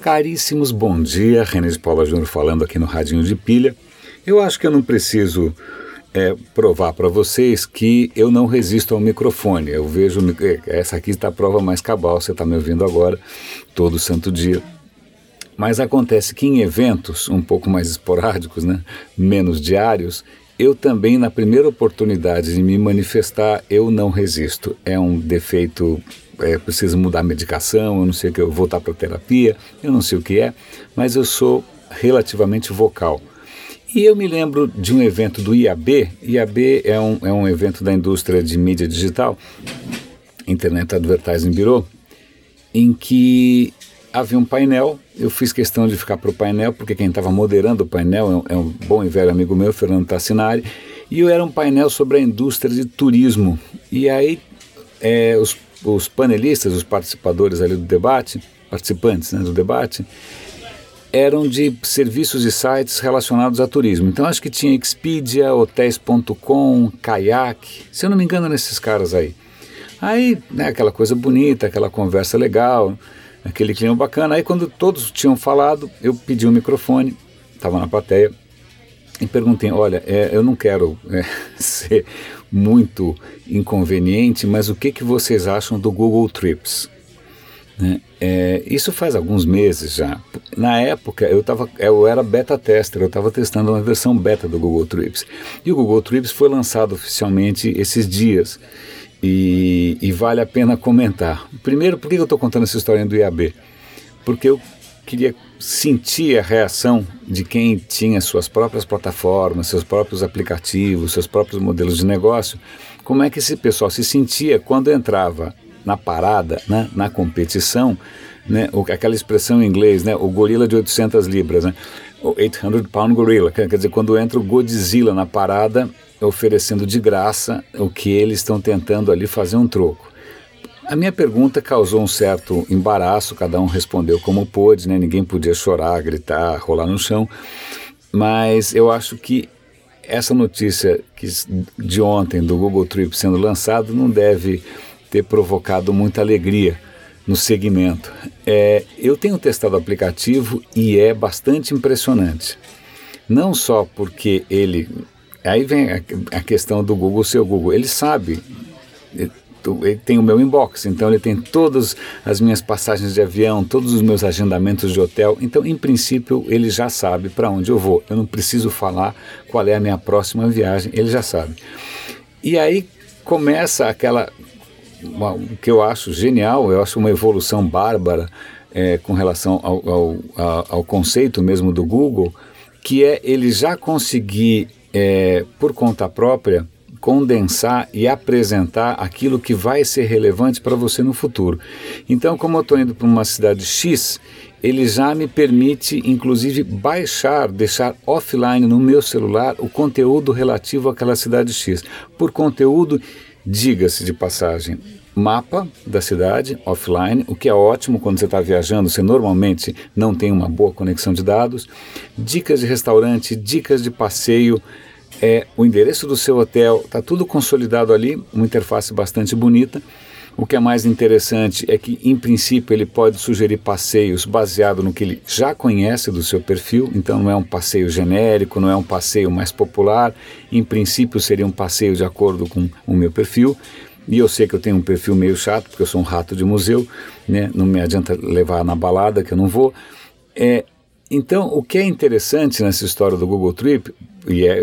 Caríssimos, bom dia. René de Paula Júnior falando aqui no Radinho de Pilha. Eu acho que eu não preciso é, provar para vocês que eu não resisto ao microfone. Eu vejo. É, essa aqui está a prova mais cabal, você está me ouvindo agora, todo santo dia. Mas acontece que em eventos um pouco mais esporádicos, né, menos diários, eu também, na primeira oportunidade de me manifestar, eu não resisto. É um defeito, é, preciso mudar a medicação, eu não sei o que, eu voltar para terapia, eu não sei o que é, mas eu sou relativamente vocal. E eu me lembro de um evento do IAB. IAB é um, é um evento da indústria de mídia digital, Internet Advertising Bureau, em que havia um painel. Eu fiz questão de ficar para o painel, porque quem estava moderando o painel é um, é um, bom e velho amigo meu, Fernando Tassinari. E eu era um painel sobre a indústria de turismo. E aí é, os, os panelistas, os participadores ali do debate, participantes né, do debate, eram de serviços e sites relacionados a turismo. Então acho que tinha Expedia, Hotéis.com, Kayak, se eu não me engano, nesses caras aí. Aí, né, aquela coisa bonita, aquela conversa legal, aquele clima bacana. Aí quando todos tinham falado, eu pedi um microfone, estava na plateia, e perguntei, olha, é, eu não quero é, ser muito inconveniente, mas o que, que vocês acham do Google Trips? Né? É, isso faz alguns meses já. Na época eu, tava, eu era beta tester, eu estava testando uma versão beta do Google Trips. E o Google Trips foi lançado oficialmente esses dias. E, e vale a pena comentar. Primeiro, por que eu estou contando essa história do IAB? Porque eu queria sentir a reação de quem tinha suas próprias plataformas, seus próprios aplicativos, seus próprios modelos de negócio. Como é que esse pessoal se sentia quando entrava na parada, né, na competição, né, aquela expressão em inglês, né, o gorila de 800 libras, né, o 800 pound gorilla, quer dizer, quando entra o Godzilla na parada, oferecendo de graça o que eles estão tentando ali fazer um troco. A minha pergunta causou um certo embaraço, cada um respondeu como pôde, né? ninguém podia chorar, gritar, rolar no chão, mas eu acho que essa notícia que, de ontem do Google Trip sendo lançado não deve ter provocado muita alegria no segmento. É, eu tenho testado o aplicativo e é bastante impressionante. Não só porque ele. Aí vem a, a questão do Google ser o Google. Ele sabe ele tem o meu inbox, então ele tem todas as minhas passagens de avião, todos os meus agendamentos de hotel. Então, em princípio, ele já sabe para onde eu vou. Eu não preciso falar qual é a minha próxima viagem, ele já sabe. E aí começa aquela uma, que eu acho genial, eu acho uma evolução bárbara é, com relação ao, ao, ao, conceito mesmo do Google, que é ele já conseguir, é, por conta própria, condensar e apresentar aquilo que vai ser relevante para você no futuro. Então, como eu estou indo para uma cidade X, ele já me permite, inclusive, baixar, deixar offline no meu celular o conteúdo relativo àquela cidade X. Por conteúdo Diga-se de passagem, mapa da cidade offline, o que é ótimo quando você está viajando, você normalmente não tem uma boa conexão de dados, dicas de restaurante, dicas de passeio, é, o endereço do seu hotel, está tudo consolidado ali, uma interface bastante bonita. O que é mais interessante é que, em princípio, ele pode sugerir passeios baseado no que ele já conhece do seu perfil, então não é um passeio genérico, não é um passeio mais popular, em princípio seria um passeio de acordo com o meu perfil. E eu sei que eu tenho um perfil meio chato, porque eu sou um rato de museu, né? não me adianta levar na balada, que eu não vou. É, então, o que é interessante nessa história do Google Trip, e é,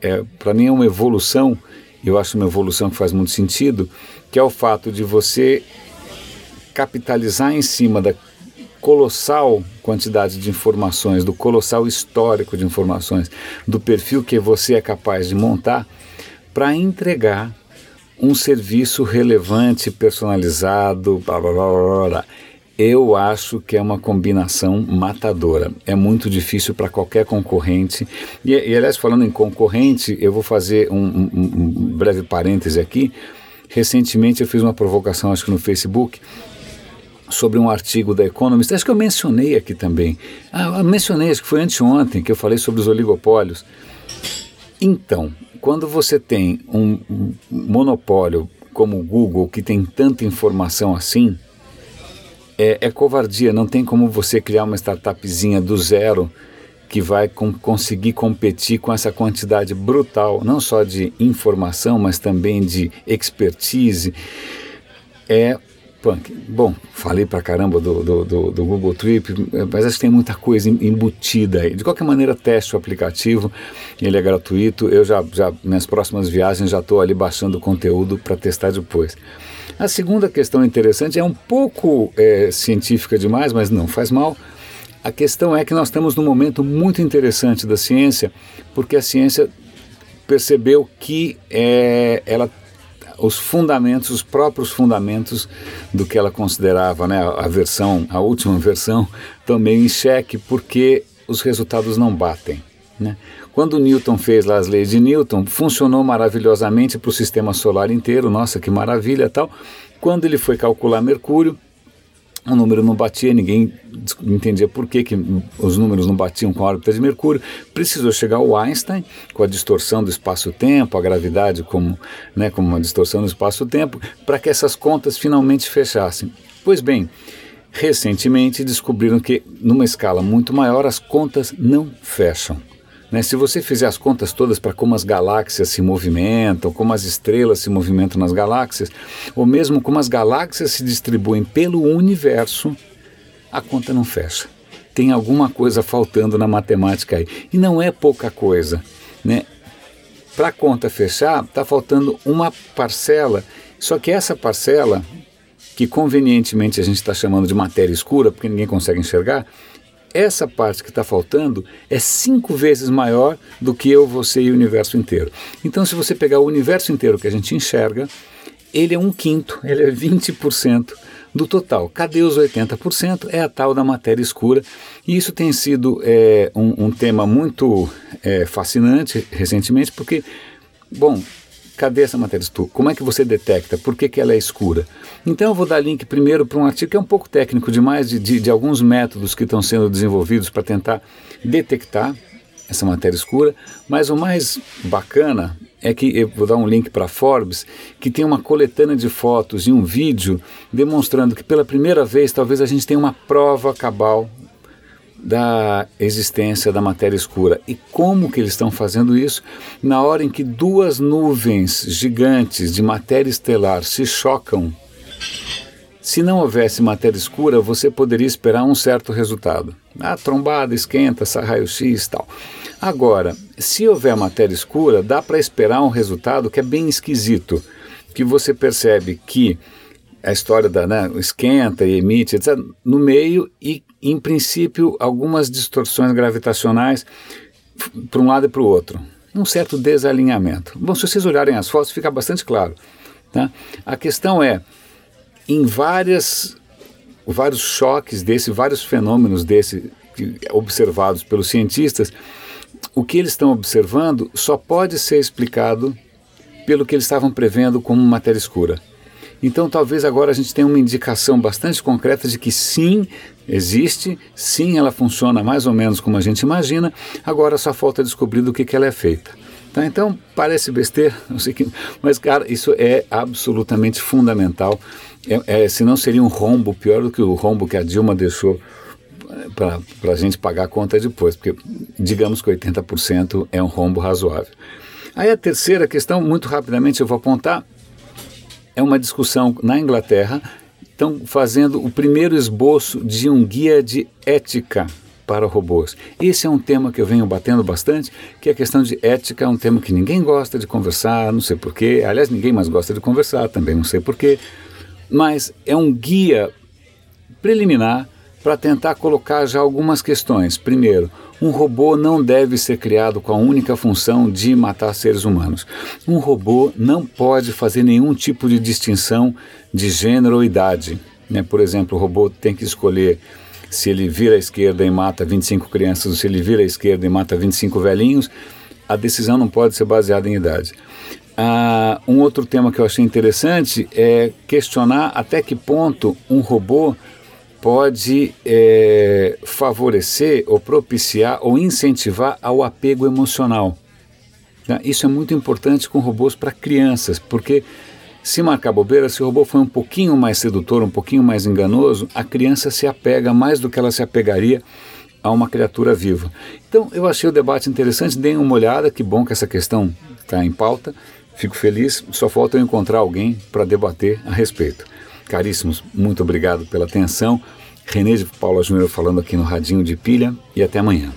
é, é para mim é uma evolução, eu acho uma evolução que faz muito sentido, que é o fato de você capitalizar em cima da colossal quantidade de informações, do colossal histórico de informações, do perfil que você é capaz de montar para entregar um serviço relevante, personalizado, blá, blá, blá, blá, Eu acho que é uma combinação matadora. É muito difícil para qualquer concorrente. E, e, aliás, falando em concorrente, eu vou fazer um, um, um breve parêntese aqui Recentemente eu fiz uma provocação, acho que no Facebook, sobre um artigo da Economist, acho que eu mencionei aqui também. Ah, mencionei, acho que foi anteontem que eu falei sobre os oligopólios. Então, quando você tem um monopólio como o Google, que tem tanta informação assim, é, é covardia. Não tem como você criar uma startupzinha do zero que vai com, conseguir competir com essa quantidade brutal, não só de informação, mas também de expertise. É punk. Bom, falei pra caramba do, do, do, do, Google Trip, mas acho que tem muita coisa embutida aí. De qualquer maneira, teste o aplicativo, ele é gratuito. Eu já, já minhas próximas viagens já estou ali baixando o conteúdo para testar depois. A segunda questão interessante é um pouco é, científica demais, mas não faz mal. A questão é que nós estamos num momento muito interessante da ciência, porque a ciência percebeu que é, ela os fundamentos, os próprios fundamentos do que ela considerava né, a versão, a última versão, também em xeque, porque os resultados não batem. Né? Quando Newton fez lá as leis de Newton, funcionou maravilhosamente para o sistema solar inteiro, nossa, que maravilha tal. Quando ele foi calcular Mercúrio, o número não batia, ninguém entendia por que, que os números não batiam com a órbita de Mercúrio. Precisou chegar o Einstein, com a distorção do espaço-tempo, a gravidade como, né, como uma distorção do espaço-tempo, para que essas contas finalmente fechassem. Pois bem, recentemente descobriram que, numa escala muito maior, as contas não fecham. Né? Se você fizer as contas todas para como as galáxias se movimentam, como as estrelas se movimentam nas galáxias, ou mesmo como as galáxias se distribuem pelo universo, a conta não fecha. Tem alguma coisa faltando na matemática aí. E não é pouca coisa. Né? Para a conta fechar, está faltando uma parcela. Só que essa parcela, que convenientemente a gente está chamando de matéria escura, porque ninguém consegue enxergar, essa parte que está faltando é cinco vezes maior do que eu, você e o universo inteiro. Então, se você pegar o universo inteiro que a gente enxerga, ele é um quinto, ele é 20% do total. Cadê os 80%? É a tal da matéria escura. E isso tem sido é, um, um, tema muito é, fascinante recentemente, porque, bom, Cadê essa matéria escura? Como é que você detecta? Por que, que ela é escura? Então eu vou dar link primeiro para um artigo que é um pouco técnico demais, de, de, de alguns métodos que estão sendo desenvolvidos para tentar detectar essa matéria escura, mas o mais bacana é que eu vou dar um link para Forbes, que tem uma coletânea de fotos e um vídeo demonstrando que pela primeira vez talvez a gente tenha uma prova cabal da existência da matéria escura. E como que eles estão fazendo isso? Na hora em que duas nuvens gigantes de matéria estelar se chocam, se não houvesse matéria escura, você poderia esperar um certo resultado. A trombada esquenta, raio-x e tal. Agora, se houver matéria escura, dá para esperar um resultado que é bem esquisito, que você percebe que a história da né, esquenta e emite, etc., no meio e em princípio, algumas distorções gravitacionais para um lado e para o outro. Um certo desalinhamento. Bom, se vocês olharem as fotos, fica bastante claro. Tá? A questão é, em várias, vários choques desse, vários fenômenos desse observados pelos cientistas, o que eles estão observando só pode ser explicado pelo que eles estavam prevendo como matéria escura. Então, talvez agora a gente tenha uma indicação bastante concreta de que sim, existe, sim, ela funciona mais ou menos como a gente imagina, agora só falta descobrir do que, que ela é feita. Tá? Então, parece besteira, que, mas, cara, isso é absolutamente fundamental. É, é, senão seria um rombo pior do que o rombo que a Dilma deixou eh, para a gente pagar a conta depois, porque digamos que 80% é um rombo razoável. Aí a terceira questão, muito rapidamente eu vou apontar, é uma discussão na Inglaterra, estão fazendo o primeiro esboço de um guia de ética para robôs. Esse é um tema que eu venho batendo bastante, que é a questão de ética é um tema que ninguém gosta de conversar, não sei porquê. Aliás, ninguém mais gosta de conversar, também não sei porquê. Mas é um guia preliminar para tentar colocar já algumas questões. Primeiro, um robô não deve ser criado com a única função de matar seres humanos. Um robô não pode fazer nenhum tipo de distinção de gênero ou idade. Né? Por exemplo, o robô tem que escolher se ele vira à esquerda e mata 25 crianças ou se ele vira à esquerda e mata 25 velhinhos. A decisão não pode ser baseada em idade. Ah, um outro tema que eu achei interessante é questionar até que ponto um robô pode é, favorecer ou propiciar ou incentivar ao apego emocional. Tá? Isso é muito importante com robôs para crianças, porque Se marcar bobeira, se o robô foi um pouquinho mais sedutor, um pouquinho mais enganoso, a criança se apega mais do que ela se apegaria a uma criatura viva. Então, eu achei o debate interessante, deem uma olhada, que bom que essa questão está em pauta. Fico feliz, só falta eu encontrar alguém para debater a respeito. Caríssimos, muito obrigado pela atenção. Renê de Paula Júnior falando aqui no Radinho de Pilha e até amanhã.